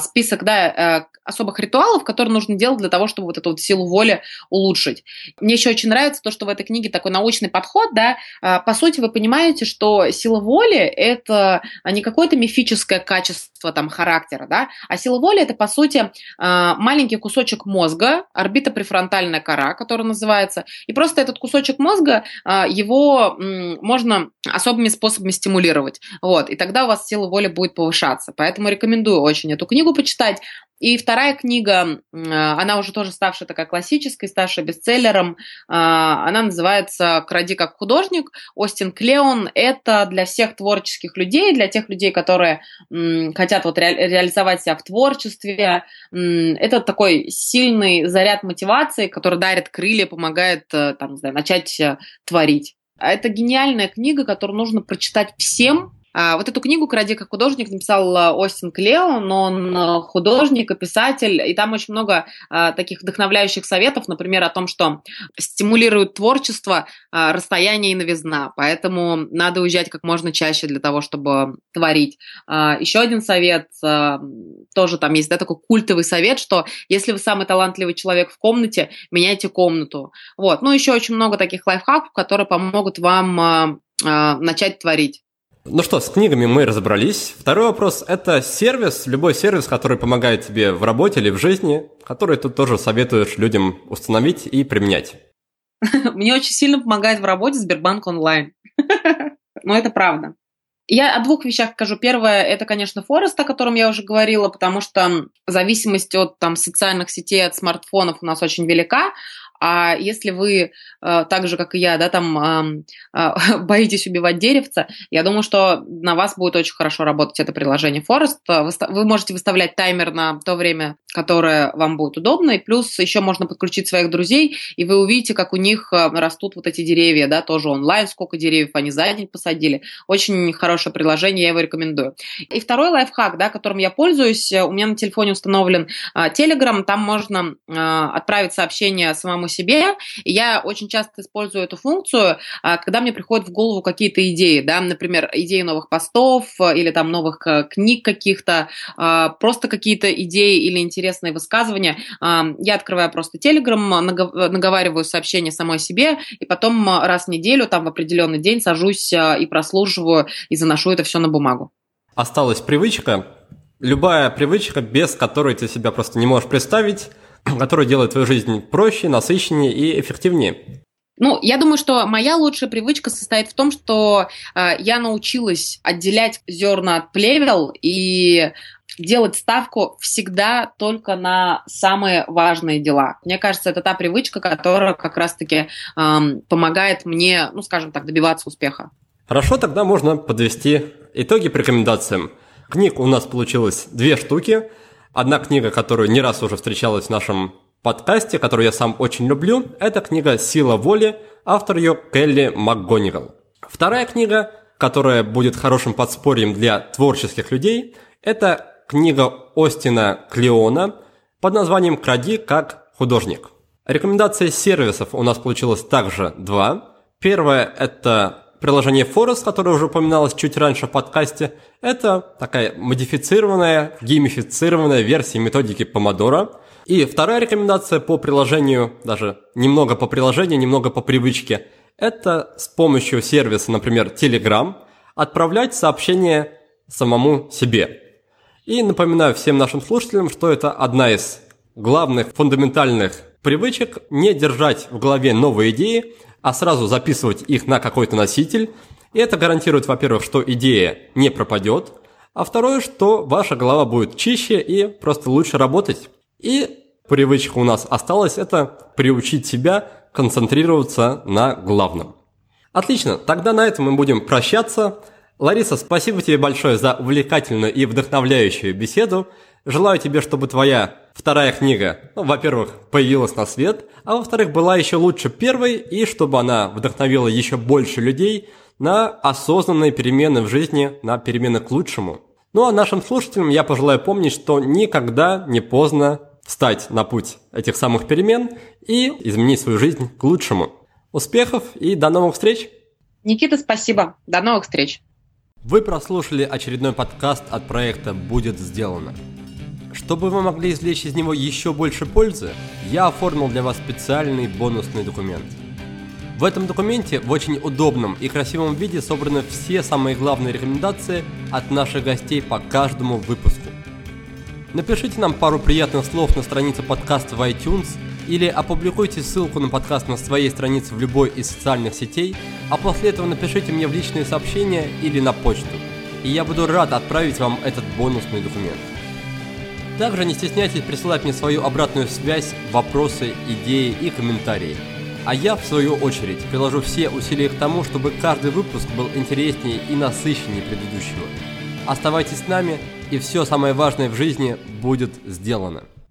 список да, особых ритуалов, которые нужно делать для того, чтобы вот эту вот силу воли улучшить. Мне еще очень нравится то, что в этой книге такой научный подход, да, а, по сути вы понимаете, что сила воли – это не какое-то мифическое качество там характера, да, а сила воли – это, по сути, а, маленький кусочек мозга, орбита префронтальная кора, которая называется, и просто этот кусочек мозга, а, его можно особыми способами стимулировать, вот, и тогда у вас сила воли будет повышаться, поэтому рекомендую очень эту книгу почитать, и вторая книга, она уже тоже ставшая такая классической, ставшая бестселлером, а, она называется «Кради как художник». Остин Клеон – это для всех творческих людей, для тех людей, которые хотят вот ре реализовать себя в творчестве. Это такой сильный заряд мотивации, который дарит крылья, помогает э, там, не знаю, начать э, творить. Это гениальная книга, которую нужно прочитать всем, а, вот эту книгу «Кради как художник» написал а, Остин Клеон, он а, художник и писатель, и там очень много таких вдохновляющих советов, например, о том, что стимулирует творчество расстояние и новизна, поэтому надо уезжать как можно чаще для того, чтобы творить. Еще один совет, тоже там есть да, такой культовый совет, что если вы самый талантливый человек в комнате, меняйте комнату. Вот. Ну, еще очень много таких лайфхаков, которые помогут вам начать творить. Ну что, с книгами мы разобрались. Второй вопрос – это сервис, любой сервис, который помогает тебе в работе или в жизни, который ты тоже советуешь людям установить и применять. [LAUGHS] Мне очень сильно помогает в работе Сбербанк онлайн. [LAUGHS] Но это правда. Я о двух вещах скажу. Первое, это, конечно, Форест, о котором я уже говорила, потому что зависимость от там, социальных сетей, от смартфонов у нас очень велика. А если вы э, так же, как и я, да, там э, [LAUGHS] боитесь убивать деревца, я думаю, что на вас будет очень хорошо работать это приложение Forest. Вы можете выставлять таймер на то время, которое вам будет удобно, и плюс еще можно подключить своих друзей, и вы увидите, как у них э, растут вот эти деревья, да, тоже онлайн, сколько деревьев они за день посадили. Очень хорошее приложение, я его рекомендую. И второй лайфхак, да, которым я пользуюсь, у меня на телефоне установлен Telegram, там можно отправить сообщение самому себе. Я очень часто использую эту функцию, а, когда мне приходят в голову какие-то идеи, да, например, идеи новых постов э, или там новых э, книг каких-то, а, просто какие-то идеи или интересные высказывания. А, я открываю просто Telegram, наговариваю сообщение самой себе, и потом раз в неделю, там в определенный день сажусь и прослушиваю, и заношу это все на бумагу. Осталась привычка, любая привычка, без которой ты себя просто не можешь представить, [CLEARS THROAT] который делает твою жизнь проще, насыщеннее и эффективнее. Ну, я думаю, что моя лучшая привычка состоит в том, что э, я научилась отделять зерна от плевел и делать ставку всегда только на самые важные дела. Мне кажется, это та привычка, которая как раз-таки э, помогает мне, ну, скажем так, добиваться успеха. Хорошо, тогда можно подвести итоги по рекомендациям. Книг у нас получилось две штуки. Одна книга, которую не раз уже встречалась в нашем подкасте, которую я сам очень люблю, это книга «Сила воли», автор ее Келли МакГонигал. Вторая книга, которая будет хорошим подспорьем для творческих людей, это книга Остина Клеона под названием «Кради как художник». Рекомендации сервисов у нас получилось также два. Первое – это приложение Forest, которое уже упоминалось чуть раньше в подкасте. Это такая модифицированная, геймифицированная версия методики Помодоро – и вторая рекомендация по приложению, даже немного по приложению, немного по привычке, это с помощью сервиса, например, Telegram, отправлять сообщение самому себе. И напоминаю всем нашим слушателям, что это одна из главных фундаментальных привычек не держать в голове новые идеи, а сразу записывать их на какой-то носитель. И это гарантирует, во-первых, что идея не пропадет, а второе, что ваша голова будет чище и просто лучше работать. И привычка у нас осталась – это приучить себя концентрироваться на главном. Отлично, тогда на этом мы будем прощаться. Лариса, спасибо тебе большое за увлекательную и вдохновляющую беседу. Желаю тебе, чтобы твоя вторая книга, ну, во-первых, появилась на свет, а во-вторых, была еще лучше первой, и чтобы она вдохновила еще больше людей на осознанные перемены в жизни, на перемены к лучшему. Ну а нашим слушателям я пожелаю помнить, что никогда не поздно встать на путь этих самых перемен и изменить свою жизнь к лучшему. Успехов и до новых встреч! Никита, спасибо. До новых встреч. Вы прослушали очередной подкаст от проекта «Будет сделано». Чтобы вы могли извлечь из него еще больше пользы, я оформил для вас специальный бонусный документ. В этом документе в очень удобном и красивом виде собраны все самые главные рекомендации от наших гостей по каждому выпуску. Напишите нам пару приятных слов на странице подкаста в iTunes или опубликуйте ссылку на подкаст на своей странице в любой из социальных сетей, а после этого напишите мне в личные сообщения или на почту, и я буду рад отправить вам этот бонусный документ. Также не стесняйтесь присылать мне свою обратную связь, вопросы, идеи и комментарии. А я, в свою очередь, приложу все усилия к тому, чтобы каждый выпуск был интереснее и насыщеннее предыдущего. Оставайтесь с нами, и все самое важное в жизни будет сделано.